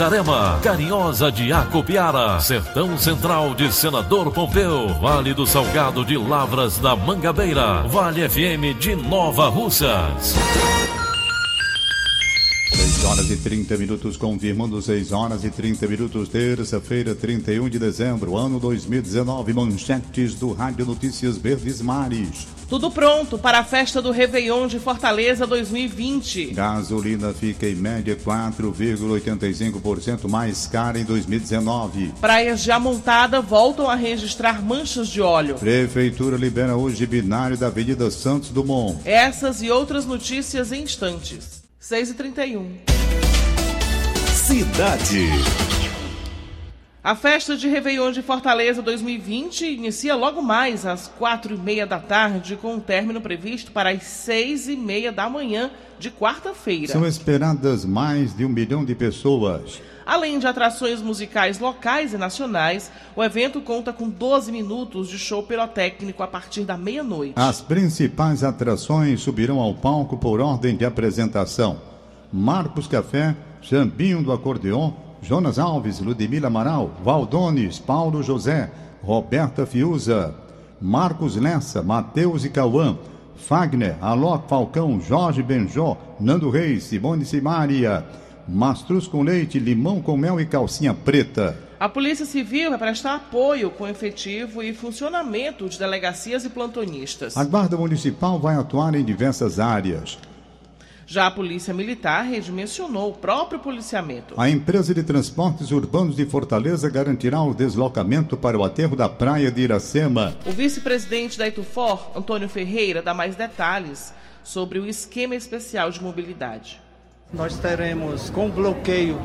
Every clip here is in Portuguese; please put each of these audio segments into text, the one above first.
Itarema, Carinhosa de Acopiara, Sertão Central de Senador Pompeu, Vale do Salgado de Lavras da Mangabeira, Vale FM de Nova Russas. 6 horas e 30 minutos, confirmando 6 horas e 30 minutos, terça-feira, 31 de dezembro, ano 2019, manchetes do Rádio Notícias Verdes Mares. Tudo pronto para a festa do Réveillon de Fortaleza 2020. Gasolina fica em média 4,85% mais cara em 2019. Praias de Amontada voltam a registrar manchas de óleo. Prefeitura libera hoje binário da Avenida Santos Dumont. Essas e outras notícias em instantes. 6h31. Cidade. A festa de Réveillon de Fortaleza 2020 inicia logo mais às quatro e meia da tarde, com o término previsto para as seis e meia da manhã de quarta-feira. São esperadas mais de um milhão de pessoas. Além de atrações musicais locais e nacionais, o evento conta com 12 minutos de show pirotécnico a partir da meia-noite. As principais atrações subirão ao palco por ordem de apresentação: Marcos Café, Chambinho do Acordeon, Jonas Alves, Ludmila Amaral, Valdones, Paulo José, Roberta Fiuza, Marcos Lessa, Matheus e Cauã, Fagner, Alok Falcão, Jorge Benjó, Nando Reis, Simone Simaria, Mastruz com leite, limão com mel e calcinha preta. A Polícia Civil vai prestar apoio com efetivo e funcionamento de delegacias e plantonistas. A Guarda Municipal vai atuar em diversas áreas. Já a Polícia Militar redimensionou o próprio policiamento. A empresa de transportes urbanos de Fortaleza garantirá o deslocamento para o aterro da praia de Iracema. O vice-presidente da Itufor, Antônio Ferreira, dá mais detalhes sobre o esquema especial de mobilidade. Nós teremos, com o bloqueio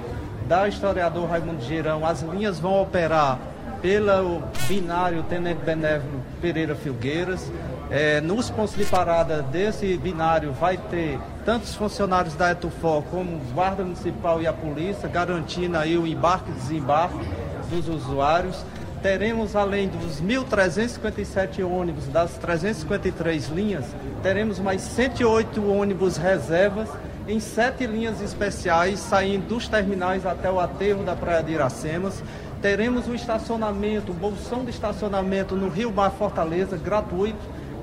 da historiador Raimundo Girão, as linhas vão operar pelo binário Tenente Benévolo Pereira Filgueiras. É, nos pontos de parada desse binário vai ter tantos funcionários da Etufor como Guarda Municipal e a Polícia, garantindo aí o embarque e desembarque dos usuários. Teremos, além dos 1.357 ônibus das 353 linhas, teremos mais 108 ônibus reservas em sete linhas especiais, saindo dos terminais até o aterro da Praia de Iracemas. Teremos um estacionamento, um bolsão de estacionamento no Rio Mar Fortaleza, gratuito,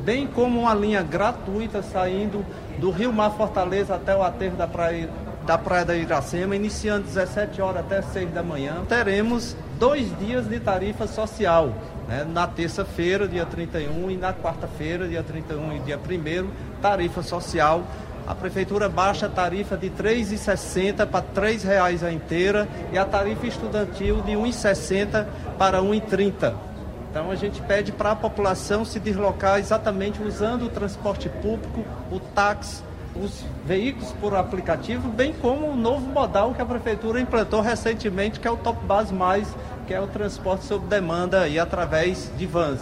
bem como uma linha gratuita saindo do Rio Mar Fortaleza até o aterro da Praia, da Praia da Iracema, iniciando 17 horas até 6 da manhã. Teremos dois dias de tarifa social, né? na terça-feira, dia 31, e na quarta-feira, dia 31 e dia 1 tarifa social. A prefeitura baixa a tarifa de R$ 3,60 para R$ 3,00 a inteira e a tarifa estudantil de R$ 1,60 para R$ 1,30. Então a gente pede para a população se deslocar exatamente usando o transporte público, o táxi, os veículos por aplicativo, bem como o novo modal que a prefeitura implantou recentemente, que é o Top Base Mais, que é o transporte sob demanda e através de vans.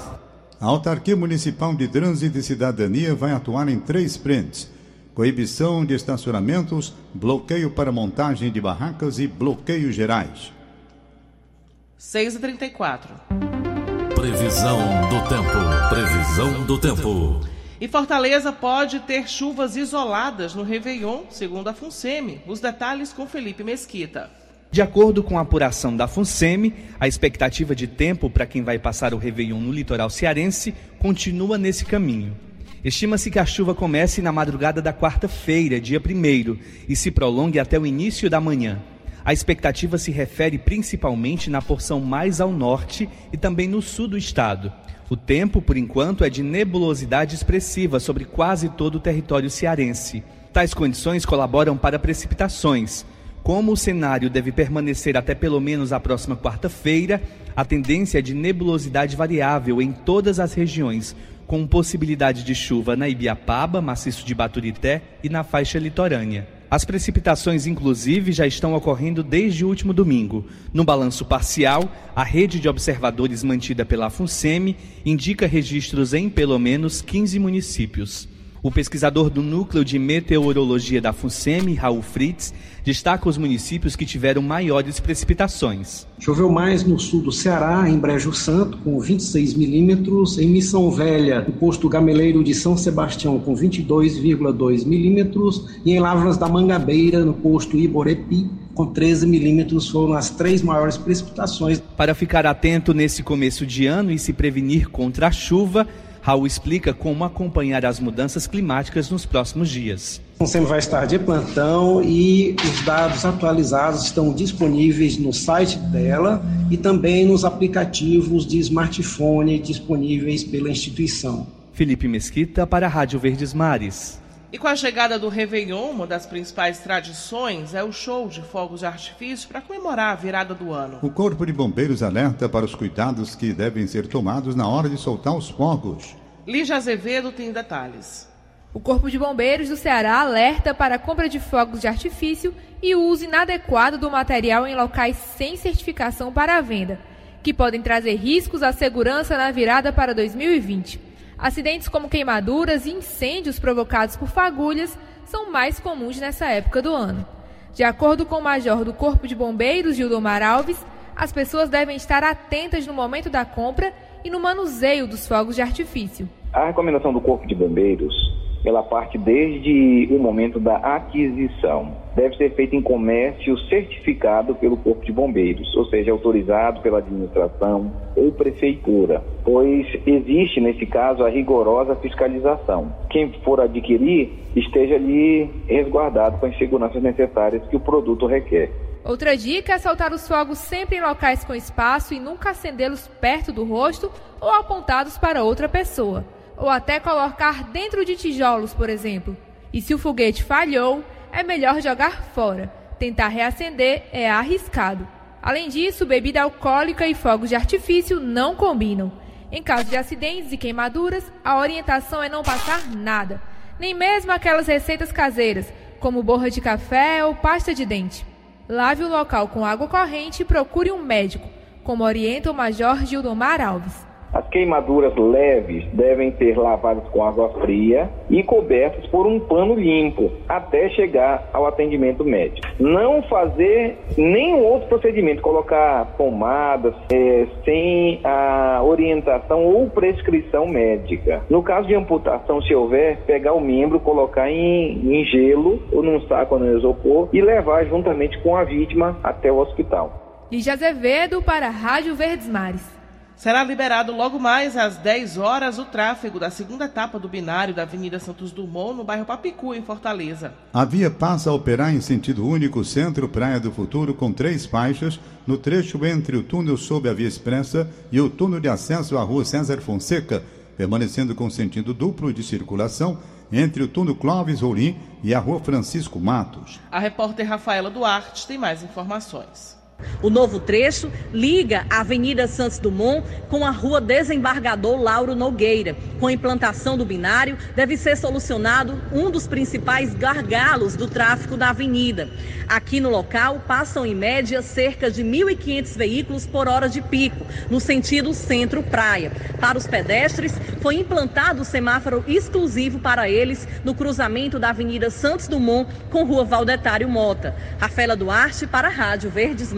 A Autarquia Municipal de Trânsito e Cidadania vai atuar em três frentes: coibição de estacionamentos, bloqueio para montagem de barracas e bloqueios gerais. 6h34. Previsão do tempo. Previsão do tempo. E Fortaleza pode ter chuvas isoladas no Réveillon, segundo a FUNSEMI. Os detalhes com Felipe Mesquita. De acordo com a apuração da FUNSEMI, a expectativa de tempo para quem vai passar o Réveillon no litoral cearense continua nesse caminho. Estima-se que a chuva comece na madrugada da quarta-feira, dia 1 e se prolongue até o início da manhã. A expectativa se refere principalmente na porção mais ao norte e também no sul do estado. O tempo, por enquanto, é de nebulosidade expressiva sobre quase todo o território cearense. Tais condições colaboram para precipitações. Como o cenário deve permanecer até pelo menos a próxima quarta-feira, a tendência é de nebulosidade variável em todas as regiões, com possibilidade de chuva na Ibiapaba, maciço de Baturité e na faixa litorânea. As precipitações, inclusive, já estão ocorrendo desde o último domingo. No balanço parcial, a rede de observadores mantida pela FUNSEMI indica registros em pelo menos 15 municípios. O pesquisador do Núcleo de Meteorologia da FUNSEMI, Raul Fritz, destaca os municípios que tiveram maiores precipitações. Choveu mais no sul do Ceará, em Brejo Santo, com 26 milímetros, em Missão Velha, no posto gameleiro de São Sebastião, com 22,2 milímetros, e em Lavras da Mangabeira, no posto Iborepi, com 13 milímetros, foram as três maiores precipitações. Para ficar atento nesse começo de ano e se prevenir contra a chuva, Raul explica como acompanhar as mudanças climáticas nos próximos dias. O SEM vai estar de plantão e os dados atualizados estão disponíveis no site dela e também nos aplicativos de smartphone disponíveis pela instituição. Felipe Mesquita para a Rádio Verdes Mares. E com a chegada do Réveillon, uma das principais tradições é o show de fogos de artifício para comemorar a virada do ano. O Corpo de Bombeiros alerta para os cuidados que devem ser tomados na hora de soltar os fogos. Lígia Azevedo tem detalhes. O Corpo de Bombeiros do Ceará alerta para a compra de fogos de artifício e o uso inadequado do material em locais sem certificação para a venda, que podem trazer riscos à segurança na virada para 2020. Acidentes como queimaduras e incêndios provocados por fagulhas são mais comuns nessa época do ano. De acordo com o major do Corpo de Bombeiros, Gildomar Alves, as pessoas devem estar atentas no momento da compra e no manuseio dos fogos de artifício. A recomendação do Corpo de Bombeiros ela parte desde o momento da aquisição. Deve ser feita em comércio certificado pelo Corpo de Bombeiros, ou seja, autorizado pela administração ou prefeitura, pois existe, nesse caso, a rigorosa fiscalização. Quem for adquirir esteja ali resguardado com as seguranças necessárias que o produto requer. Outra dica é soltar os fogos sempre em locais com espaço e nunca acendê-los perto do rosto ou apontados para outra pessoa ou até colocar dentro de tijolos, por exemplo. E se o foguete falhou, é melhor jogar fora. Tentar reacender é arriscado. Além disso, bebida alcoólica e fogos de artifício não combinam. Em caso de acidentes e queimaduras, a orientação é não passar nada, nem mesmo aquelas receitas caseiras, como borra de café ou pasta de dente. Lave o local com água corrente e procure um médico, como orienta o Major Gildomar Alves. As queimaduras leves devem ser lavadas com água fria e cobertas por um pano limpo até chegar ao atendimento médico. Não fazer nenhum outro procedimento, colocar pomadas é, sem a orientação ou prescrição médica. No caso de amputação, se houver, pegar o membro, colocar em, em gelo ou num saco no isopor e levar juntamente com a vítima até o hospital. Lígia Azevedo para a Rádio Verdes Mares. Será liberado logo mais às 10 horas o tráfego da segunda etapa do binário da Avenida Santos Dumont, no bairro Papicu, em Fortaleza. A via passa a operar em sentido único centro-praia do futuro com três faixas no trecho entre o túnel sob a via expressa e o túnel de acesso à rua César Fonseca, permanecendo com sentido duplo de circulação entre o túnel Clóvis Roulim e a rua Francisco Matos. A repórter Rafaela Duarte tem mais informações. O novo trecho liga a Avenida Santos Dumont com a Rua Desembargador Lauro Nogueira. Com a implantação do binário, deve ser solucionado um dos principais gargalos do tráfego da avenida. Aqui no local, passam em média cerca de 1.500 veículos por hora de pico, no sentido centro-praia. Para os pedestres, foi implantado o semáforo exclusivo para eles no cruzamento da Avenida Santos Dumont com Rua Valdetário Mota. Rafaela Duarte para a Rádio Verdes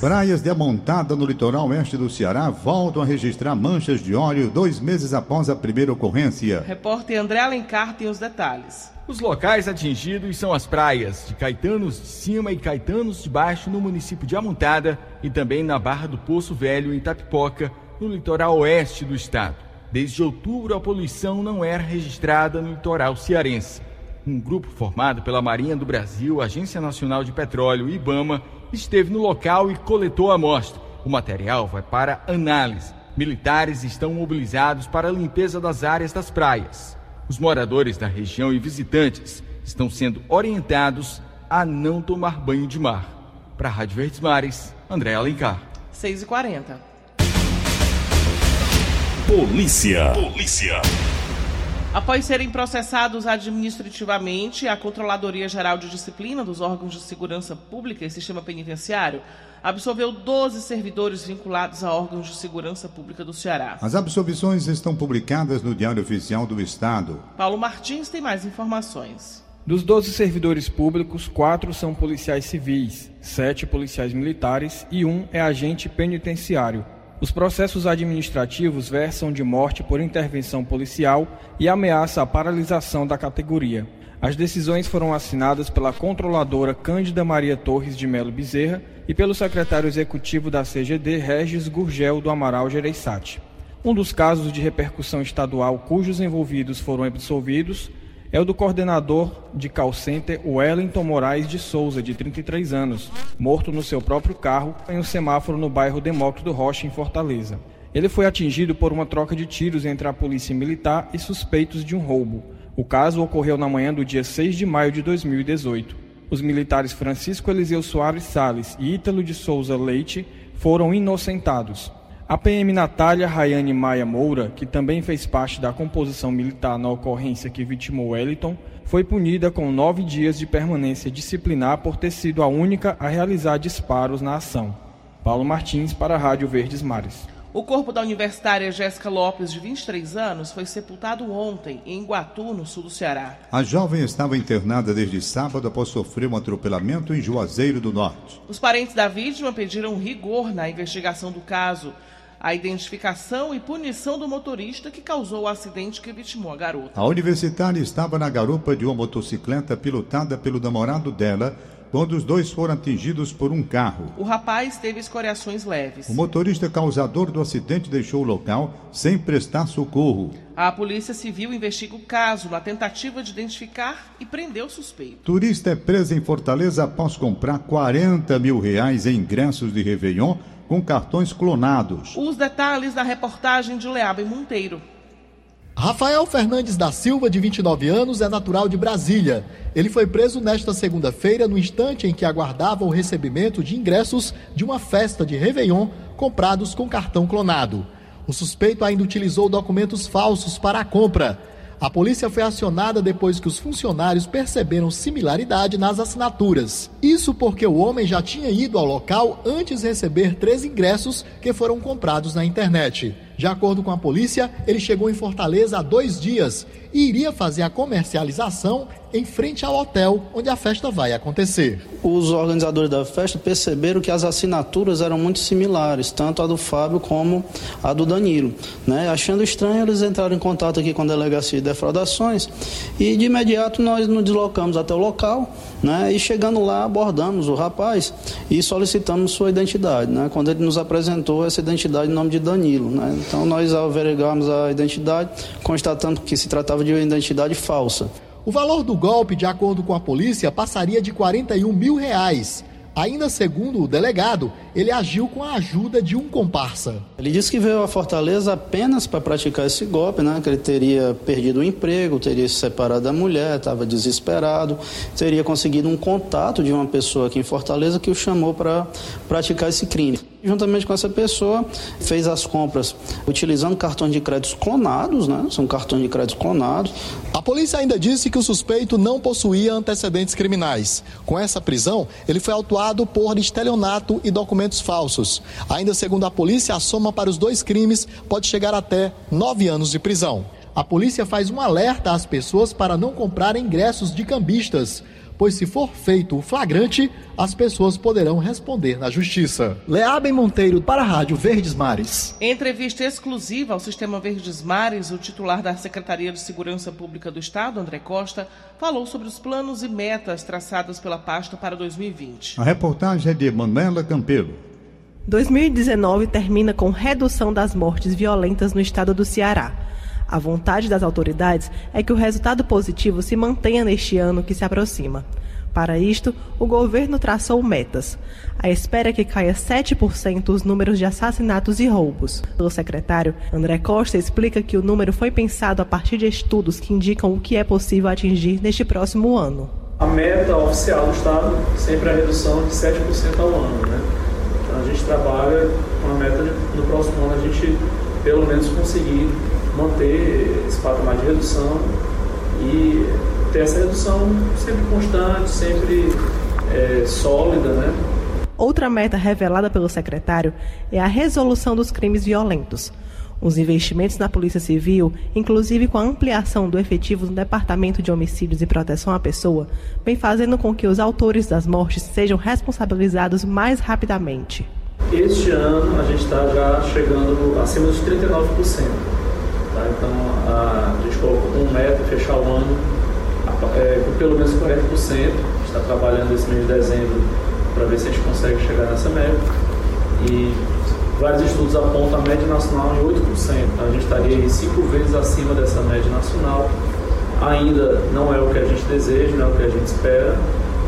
Praias de Amontada no litoral oeste do Ceará voltam a registrar manchas de óleo dois meses após a primeira ocorrência. Repórter André Alencar tem os detalhes. Os locais atingidos são as praias de Caetanos de Cima e Caetanos de Baixo no município de Amontada e também na Barra do Poço Velho em Tapipoca, no litoral oeste do estado. Desde outubro, a poluição não era registrada no litoral cearense. Um grupo formado pela Marinha do Brasil, Agência Nacional de Petróleo e IBAMA esteve no local e coletou a amostra. O material vai para análise. Militares estão mobilizados para a limpeza das áreas das praias. Os moradores da região e visitantes estão sendo orientados a não tomar banho de mar. Para a Rádio Verdes Mares, André Alencar. 6h40. Polícia. Polícia. Após serem processados administrativamente, a Controladoria Geral de Disciplina dos órgãos de segurança pública e sistema penitenciário absolveu 12 servidores vinculados a órgãos de segurança pública do Ceará. As absolvições estão publicadas no Diário Oficial do Estado. Paulo Martins tem mais informações. Dos 12 servidores públicos, quatro são policiais civis, sete policiais militares e um é agente penitenciário. Os processos administrativos versam de morte por intervenção policial e ameaça a paralisação da categoria. As decisões foram assinadas pela controladora Cândida Maria Torres de Melo Bezerra e pelo secretário executivo da CGD, Regis Gurgel do Amaral Gereissati. Um dos casos de repercussão estadual cujos envolvidos foram absolvidos é o do coordenador de call center Wellington Moraes de Souza, de 33 anos, morto no seu próprio carro em um semáforo no bairro Demócrito Rocha, em Fortaleza. Ele foi atingido por uma troca de tiros entre a polícia militar e suspeitos de um roubo. O caso ocorreu na manhã do dia 6 de maio de 2018. Os militares Francisco Eliseu Soares Sales e Ítalo de Souza Leite foram inocentados. A PM Natália Rayane Maia Moura, que também fez parte da composição militar na ocorrência que vitimou Wellington, foi punida com nove dias de permanência disciplinar por ter sido a única a realizar disparos na ação. Paulo Martins para a Rádio Verdes Mares. O corpo da universitária Jéssica Lopes, de 23 anos, foi sepultado ontem em Iguatu, no sul do Ceará. A jovem estava internada desde sábado após sofrer um atropelamento em Juazeiro do Norte. Os parentes da vítima pediram rigor na investigação do caso a identificação e punição do motorista que causou o acidente que vitimou a garota. A universitária estava na garupa de uma motocicleta pilotada pelo namorado dela quando os dois foram atingidos por um carro. O rapaz teve escoriações leves. O motorista causador do acidente deixou o local sem prestar socorro. A Polícia Civil investiga o caso na tentativa de identificar e prender o suspeito. Turista é presa em Fortaleza após comprar 40 mil reais em ingressos de Réveillon com cartões clonados. Os detalhes da reportagem de Leaba Monteiro. Rafael Fernandes da Silva, de 29 anos, é natural de Brasília. Ele foi preso nesta segunda-feira, no instante em que aguardava o recebimento de ingressos de uma festa de Réveillon comprados com cartão clonado. O suspeito ainda utilizou documentos falsos para a compra. A polícia foi acionada depois que os funcionários perceberam similaridade nas assinaturas. Isso porque o homem já tinha ido ao local antes de receber três ingressos que foram comprados na internet. De acordo com a polícia, ele chegou em Fortaleza há dois dias e iria fazer a comercialização em frente ao hotel onde a festa vai acontecer. Os organizadores da festa perceberam que as assinaturas eram muito similares, tanto a do Fábio como a do Danilo. Né? Achando estranho, eles entraram em contato aqui com a delegacia de defraudações e de imediato nós nos deslocamos até o local né? e chegando lá abordamos o rapaz e solicitamos sua identidade. Né? Quando ele nos apresentou essa identidade em nome de Danilo. Né? Então nós averigamos a identidade, constatando que se tratava de uma identidade falsa. O valor do golpe, de acordo com a polícia, passaria de 41 mil reais. Ainda segundo o delegado, ele agiu com a ajuda de um comparsa. Ele disse que veio a Fortaleza apenas para praticar esse golpe, né? Que ele teria perdido o emprego, teria se separado da mulher, estava desesperado, teria conseguido um contato de uma pessoa aqui em Fortaleza que o chamou para praticar esse crime. Juntamente com essa pessoa, fez as compras utilizando cartões de créditos clonados, né? São cartões de créditos clonados. A polícia ainda disse que o suspeito não possuía antecedentes criminais. Com essa prisão, ele foi autuado por estelionato e documentos falsos. Ainda segundo a polícia, a soma para os dois crimes pode chegar até nove anos de prisão. A polícia faz um alerta às pessoas para não comprarem ingressos de cambistas pois se for feito o flagrante, as pessoas poderão responder na justiça. Leabem Monteiro para a Rádio Verdes Mares. Em entrevista exclusiva ao Sistema Verdes Mares, o titular da Secretaria de Segurança Pública do Estado, André Costa, falou sobre os planos e metas traçados pela pasta para 2020. A reportagem é de Manuela Campelo. 2019 termina com redução das mortes violentas no estado do Ceará. A vontade das autoridades é que o resultado positivo se mantenha neste ano que se aproxima. Para isto, o governo traçou metas. A espera é que caia 7% os números de assassinatos e roubos. O secretário, André Costa, explica que o número foi pensado a partir de estudos que indicam o que é possível atingir neste próximo ano. A meta oficial do Estado sempre é a redução de 7% ao ano. Né? Então a gente trabalha com a meta de, no próximo ano a gente pelo menos conseguir manter esse patamar de redução e ter essa redução sempre constante, sempre é, sólida, né? Outra meta revelada pelo secretário é a resolução dos crimes violentos. Os investimentos na Polícia Civil, inclusive com a ampliação do efetivo no Departamento de Homicídios e Proteção à Pessoa, vem fazendo com que os autores das mortes sejam responsabilizados mais rapidamente. Este ano a gente está já chegando acima dos 39%. Tá? Então a, a gente colocou como meta fechar o ano é, com pelo menos 40%. A gente está trabalhando esse mês de dezembro para ver se a gente consegue chegar nessa meta. E vários estudos apontam a média nacional em 8%. Então a gente estaria cinco vezes acima dessa média nacional. Ainda não é o que a gente deseja, não é o que a gente espera,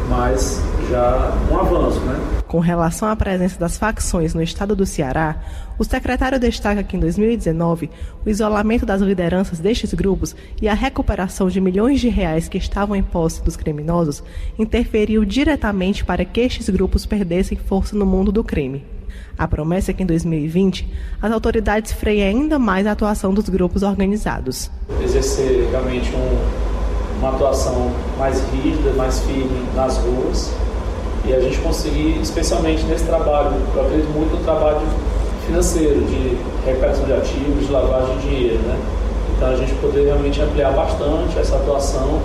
mas já um avanço, né? Com relação à presença das facções no estado do Ceará, o secretário destaca que em 2019 o isolamento das lideranças destes grupos e a recuperação de milhões de reais que estavam em posse dos criminosos interferiu diretamente para que estes grupos perdessem força no mundo do crime. A promessa é que em 2020 as autoridades freiem ainda mais a atuação dos grupos organizados. Exercer realmente um, uma atuação mais rígida, mais firme nas ruas e a gente conseguir, especialmente nesse trabalho, eu acredito muito no trabalho financeiro, de recuperação de ativos, de lavagem de dinheiro, né? Então a gente poder realmente ampliar bastante essa atuação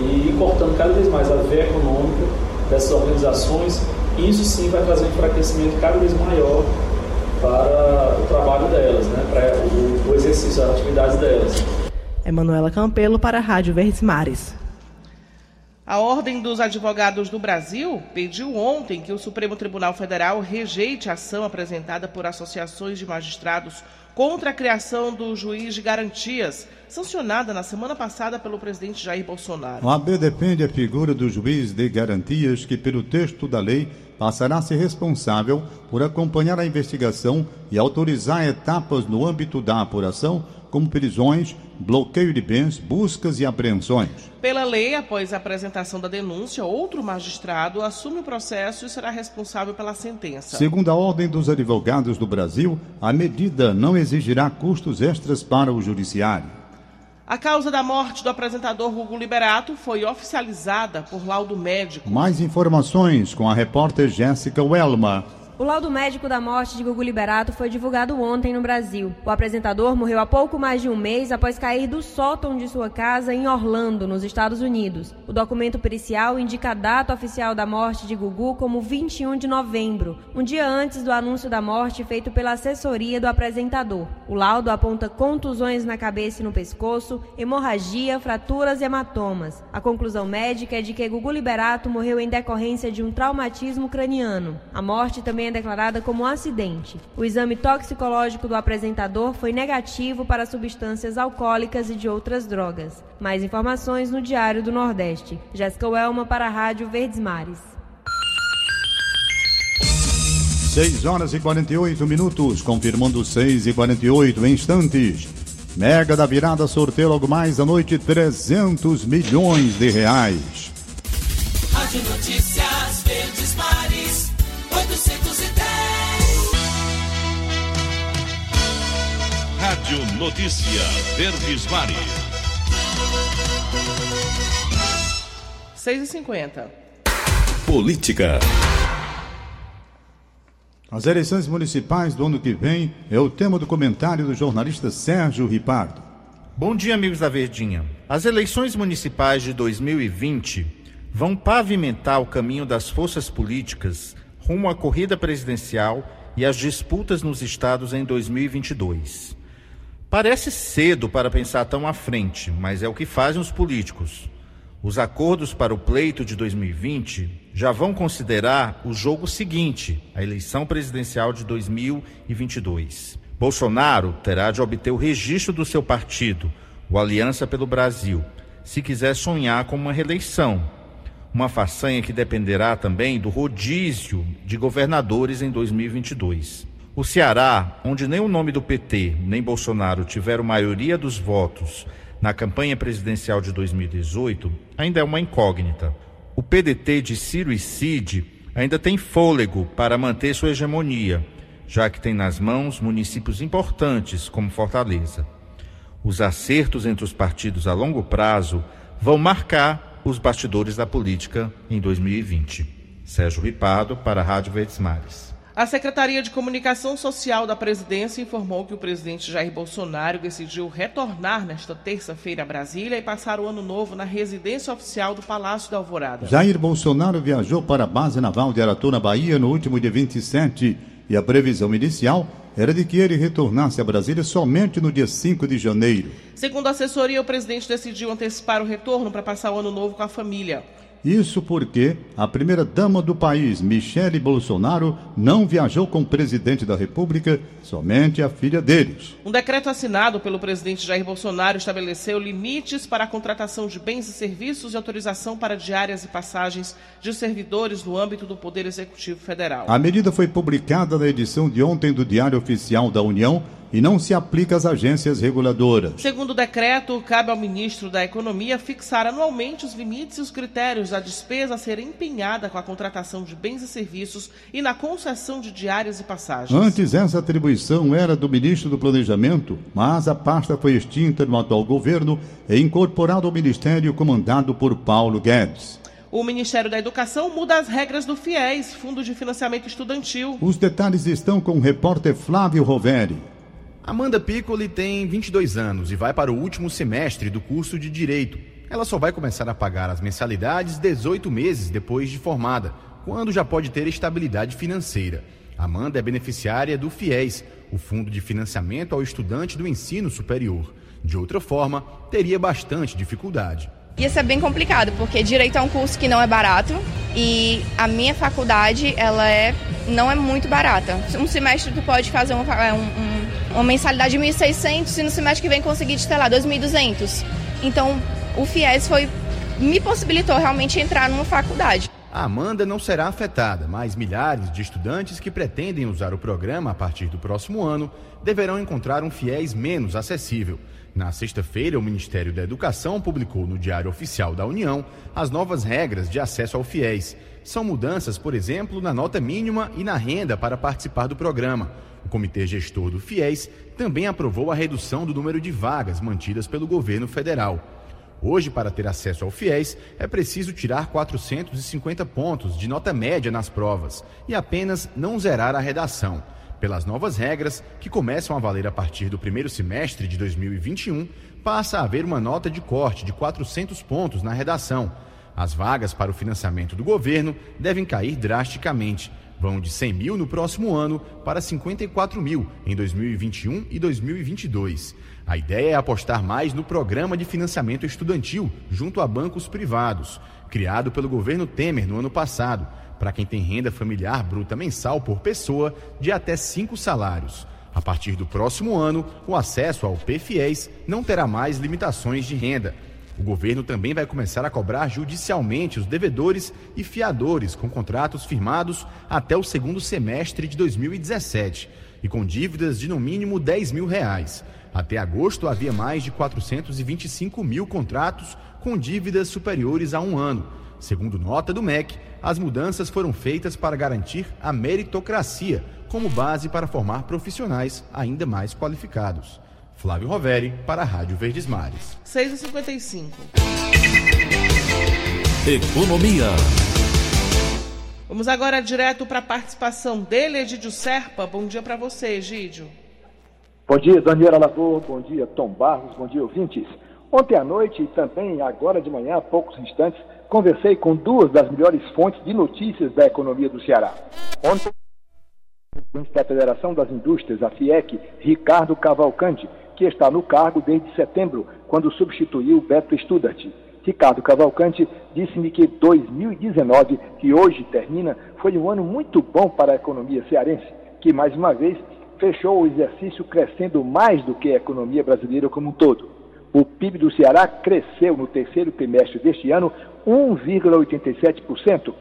e ir cortando cada vez mais a veia econômica dessas organizações. Isso sim vai trazer um enfraquecimento cada vez maior para o trabalho delas, né? para o, exercício das atividades delas. Emanuela Campelo para a Rádio Verdes Mares. A Ordem dos Advogados do Brasil pediu ontem que o Supremo Tribunal Federal rejeite a ação apresentada por associações de magistrados contra a criação do juiz de garantias, sancionada na semana passada pelo presidente Jair Bolsonaro. O AB defende a figura do juiz de garantias que, pelo texto da lei, passará a ser responsável por acompanhar a investigação e autorizar etapas no âmbito da apuração como prisões, bloqueio de bens, buscas e apreensões. Pela lei, após a apresentação da denúncia, outro magistrado assume o processo e será responsável pela sentença. Segundo a Ordem dos Advogados do Brasil, a medida não exigirá custos extras para o judiciário. A causa da morte do apresentador Hugo Liberato foi oficializada por laudo médico. Mais informações com a repórter Jéssica Welma. O laudo médico da morte de Gugu Liberato foi divulgado ontem no Brasil. O apresentador morreu há pouco mais de um mês após cair do sótão de sua casa em Orlando, nos Estados Unidos. O documento pericial indica a data oficial da morte de Gugu como 21 de novembro, um dia antes do anúncio da morte feito pela assessoria do apresentador. O laudo aponta contusões na cabeça e no pescoço, hemorragia, fraturas e hematomas. A conclusão médica é de que Gugu Liberato morreu em decorrência de um traumatismo craniano. A morte também é declarada como um acidente. O exame toxicológico do apresentador foi negativo para substâncias alcoólicas e de outras drogas. Mais informações no Diário do Nordeste. Jéssica Welma para a Rádio Verdes Mares. 6 horas e 48 minutos, confirmando 6 e 48 instantes. Mega da virada sorteio logo mais à noite 300 milhões de reais. Rádio Notícias Verdes Rádio Notícia Verdes Mares. 6 e 50 Política. As eleições municipais do ano que vem é o tema do comentário do jornalista Sérgio Ripardo. Bom dia, amigos da Verdinha. As eleições municipais de 2020 vão pavimentar o caminho das forças políticas rumo à corrida presidencial e às disputas nos estados em 2022. Parece cedo para pensar tão à frente, mas é o que fazem os políticos. Os acordos para o pleito de 2020 já vão considerar o jogo seguinte, a eleição presidencial de 2022. Bolsonaro terá de obter o registro do seu partido, o Aliança pelo Brasil, se quiser sonhar com uma reeleição. Uma façanha que dependerá também do rodízio de governadores em 2022. O Ceará, onde nem o nome do PT nem Bolsonaro tiveram maioria dos votos na campanha presidencial de 2018, ainda é uma incógnita. O PDT de Ciro e Cid ainda tem fôlego para manter sua hegemonia, já que tem nas mãos municípios importantes como Fortaleza. Os acertos entre os partidos a longo prazo vão marcar os bastidores da política em 2020. Sérgio Ripado, para a Rádio Verdes Mares. A Secretaria de Comunicação Social da Presidência informou que o presidente Jair Bolsonaro decidiu retornar nesta terça-feira a Brasília e passar o ano novo na residência oficial do Palácio da Alvorada. Jair Bolsonaro viajou para a base naval de Aratu, na Bahia, no último dia 27 e a previsão inicial era de que ele retornasse a Brasília somente no dia 5 de janeiro. Segundo a assessoria, o presidente decidiu antecipar o retorno para passar o ano novo com a família. Isso porque a primeira-dama do país, Michele Bolsonaro, não viajou com o presidente da República, somente a filha deles. Um decreto assinado pelo presidente Jair Bolsonaro estabeleceu limites para a contratação de bens e serviços e autorização para diárias e passagens de servidores no âmbito do Poder Executivo Federal. A medida foi publicada na edição de ontem do Diário Oficial da União e não se aplica às agências reguladoras. Segundo o decreto, cabe ao ministro da Economia fixar anualmente os limites e os critérios da despesa a ser empenhada com a contratação de bens e serviços e na concessão de diárias e passagens. Antes, essa atribuição era do ministro do Planejamento, mas a pasta foi extinta no atual governo e incorporada ao ministério comandado por Paulo Guedes. O Ministério da Educação muda as regras do FIES, Fundo de Financiamento Estudantil. Os detalhes estão com o repórter Flávio Roveri. Amanda Piccoli tem 22 anos e vai para o último semestre do curso de Direito. Ela só vai começar a pagar as mensalidades 18 meses depois de formada, quando já pode ter estabilidade financeira. Amanda é beneficiária do FIES, o Fundo de Financiamento ao Estudante do Ensino Superior. De outra forma, teria bastante dificuldade. Ia ser bem complicado, porque direito é um curso que não é barato e a minha faculdade, ela é não é muito barata. Um semestre tu pode fazer um, um uma mensalidade de 1.600 e no semestre que vem conseguir, sei lá, 2.200. Então, o FIES foi me possibilitou realmente entrar numa faculdade. A Amanda não será afetada, mas milhares de estudantes que pretendem usar o programa a partir do próximo ano deverão encontrar um FIES menos acessível. Na sexta-feira, o Ministério da Educação publicou no Diário Oficial da União as novas regras de acesso ao FIES. São mudanças, por exemplo, na nota mínima e na renda para participar do programa. O Comitê Gestor do FIES também aprovou a redução do número de vagas mantidas pelo governo federal. Hoje, para ter acesso ao FIES, é preciso tirar 450 pontos de nota média nas provas e apenas não zerar a redação. Pelas novas regras, que começam a valer a partir do primeiro semestre de 2021, passa a haver uma nota de corte de 400 pontos na redação. As vagas para o financiamento do governo devem cair drasticamente, vão de 100 mil no próximo ano para 54 mil em 2021 e 2022. A ideia é apostar mais no programa de financiamento estudantil junto a bancos privados, criado pelo governo Temer no ano passado, para quem tem renda familiar bruta mensal por pessoa de até cinco salários. A partir do próximo ano, o acesso ao PFIES não terá mais limitações de renda o governo também vai começar a cobrar judicialmente os devedores e fiadores com contratos firmados até o segundo semestre de 2017 e com dívidas de no mínimo 10 mil reais. Até agosto havia mais de 425 mil contratos com dívidas superiores a um ano. Segundo nota do MEC, as mudanças foram feitas para garantir a meritocracia como base para formar profissionais ainda mais qualificados. Flávio Roveri, para a Rádio Verdes Mares. 6h55. Economia. Vamos agora direto para a participação dele, Egídio Serpa. Bom dia para você, Egídio. Bom dia, Daniela Lavor. Bom dia, Tom Barros. Bom dia, ouvintes. Ontem à noite e também agora de manhã, há poucos instantes, conversei com duas das melhores fontes de notícias da economia do Ceará. Ontem, o presidente da Federação das Indústrias, a FIEC, Ricardo Cavalcante, que está no cargo desde setembro, quando substituiu Beto Studart. Ricardo Cavalcante disse-me que 2019, que hoje termina, foi um ano muito bom para a economia cearense, que mais uma vez fechou o exercício crescendo mais do que a economia brasileira como um todo. O PIB do Ceará cresceu no terceiro trimestre deste ano 1,87%,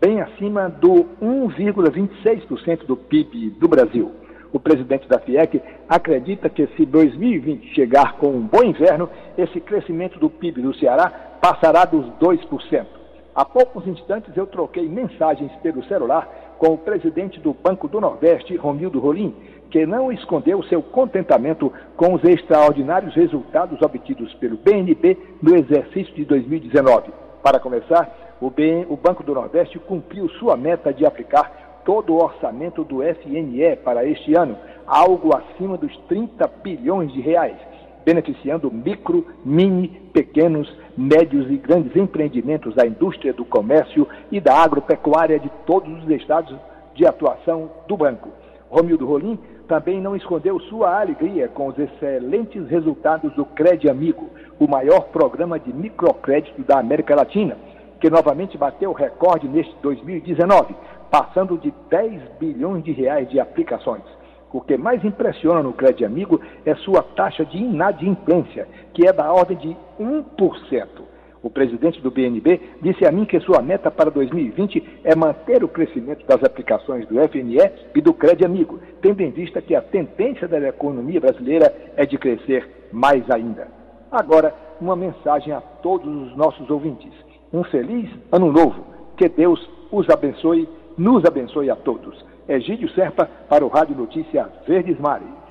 bem acima do 1,26% do PIB do Brasil. O presidente da FIEC acredita que se 2020 chegar com um bom inverno, esse crescimento do PIB do Ceará passará dos 2%. Há poucos instantes eu troquei mensagens pelo celular com o presidente do Banco do Nordeste, Romildo Rolim, que não escondeu seu contentamento com os extraordinários resultados obtidos pelo BNB no exercício de 2019. Para começar, o, BN, o Banco do Nordeste cumpriu sua meta de aplicar todo o orçamento do FNE para este ano, algo acima dos 30 bilhões de reais, beneficiando micro, mini, pequenos, médios e grandes empreendimentos da indústria do comércio e da agropecuária de todos os estados de atuação do banco. Romildo Rolim também não escondeu sua alegria com os excelentes resultados do Crédito Amigo, o maior programa de microcrédito da América Latina, que novamente bateu recorde neste 2019, passando de 10 bilhões de reais de aplicações. O que mais impressiona no Crédito Amigo é sua taxa de inadimplência, que é da ordem de 1%. O presidente do BNB disse a mim que sua meta para 2020 é manter o crescimento das aplicações do FNE e do Crédito Amigo, tendo em vista que a tendência da economia brasileira é de crescer mais ainda. Agora, uma mensagem a todos os nossos ouvintes. Um feliz ano novo. Que Deus os abençoe, nos abençoe a todos. Egídio Serpa para o Rádio Notícia Verdes Mares.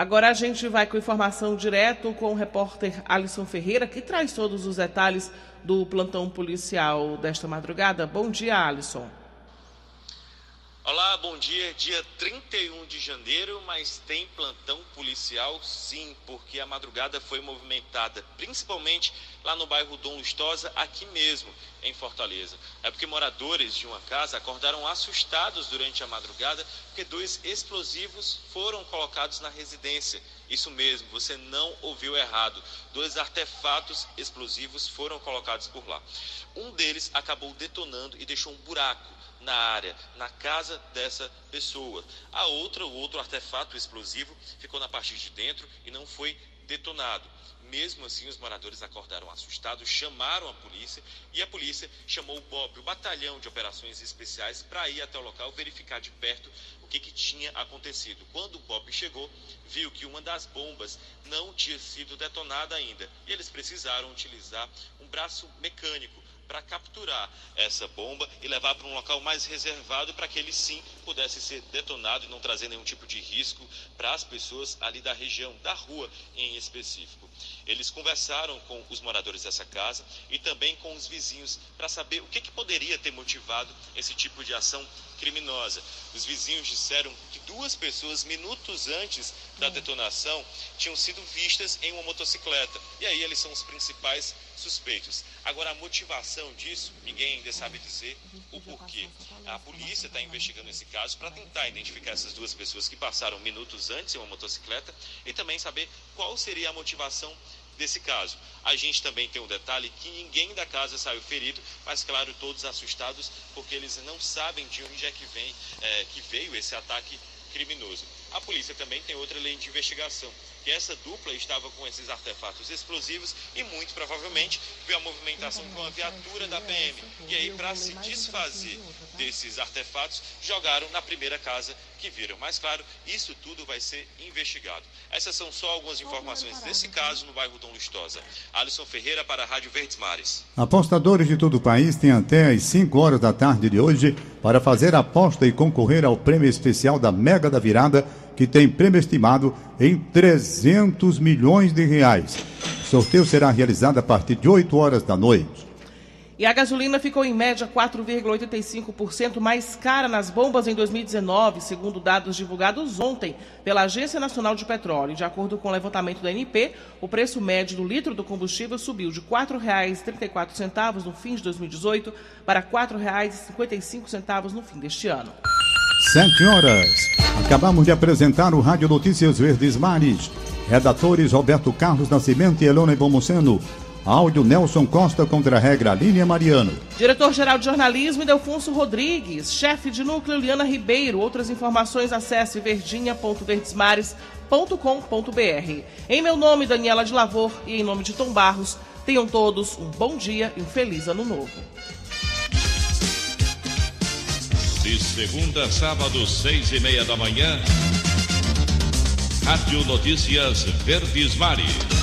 Agora a gente vai com informação direto com o repórter Alisson Ferreira, que traz todos os detalhes do plantão policial desta madrugada. Bom dia, Alisson. Olá, bom dia. Dia 31 de janeiro, mas tem plantão policial sim, porque a madrugada foi movimentada, principalmente lá no bairro Dom Lustosa, aqui mesmo, em Fortaleza. É porque moradores de uma casa acordaram assustados durante a madrugada porque dois explosivos foram colocados na residência. Isso mesmo, você não ouviu errado. Dois artefatos explosivos foram colocados por lá. Um deles acabou detonando e deixou um buraco na área, na casa dessa pessoa. A outra, o outro artefato explosivo, ficou na parte de dentro e não foi detonado. Mesmo assim, os moradores acordaram assustados, chamaram a polícia e a polícia chamou o BOP, o Batalhão de Operações Especiais, para ir até o local verificar de perto o que, que tinha acontecido. Quando o BOP chegou, viu que uma das bombas não tinha sido detonada ainda e eles precisaram utilizar um braço mecânico para capturar essa bomba e levar para um local mais reservado para que ele sim pudesse ser detonado e não trazer nenhum tipo de risco para as pessoas ali da região, da rua em específico. Eles conversaram com os moradores dessa casa e também com os vizinhos para saber o que, que poderia ter motivado esse tipo de ação criminosa. Os vizinhos disseram que duas pessoas, minutos antes da detonação, tinham sido vistas em uma motocicleta. E aí eles são os principais suspeitos. Agora, a motivação disso, ninguém ainda sabe dizer o porquê. A polícia está investigando esse caso para tentar identificar essas duas pessoas que passaram minutos antes em uma motocicleta e também saber qual seria a motivação desse caso. A gente também tem um detalhe que ninguém da casa saiu ferido, mas claro, todos assustados porque eles não sabem de onde é que vem, é, que veio esse ataque criminoso. A polícia também tem outra lei de investigação, que essa dupla estava com esses artefatos explosivos e muito provavelmente viu a movimentação com a viatura da PM. E aí, para se desfazer desses artefatos, jogaram na primeira casa que viram. Mas, claro, isso tudo vai ser investigado. Essas são só algumas informações desse caso no bairro Dom Lustosa. Alisson Ferreira para a Rádio Verdes Mares. Apostadores de todo o país têm até às 5 horas da tarde de hoje para fazer a aposta e concorrer ao prêmio especial da Mega da Virada que tem prêmio estimado em 300 milhões de reais. O sorteio será realizado a partir de 8 horas da noite. E a gasolina ficou em média 4,85% mais cara nas bombas em 2019, segundo dados divulgados ontem pela Agência Nacional de Petróleo. De acordo com o levantamento da ANP, o preço médio do litro do combustível subiu de R$ 4,34 no fim de 2018 para R$ 4,55 no fim deste ano. Sete horas. Acabamos de apresentar o Rádio Notícias Verdes Mares. Redatores Roberto Carlos Nascimento e Elona Bomuceno. Áudio Nelson Costa contra a regra Línia Mariano. Diretor-geral de jornalismo Delfonso Rodrigues. Chefe de núcleo Liana Ribeiro. Outras informações acesse verdinha.verdesmares.com.br. Em meu nome, Daniela de Lavor, e em nome de Tom Barros, tenham todos um bom dia e um feliz ano novo. De segunda a sábado, seis e meia da manhã. Rádio Notícias Verdes Mares.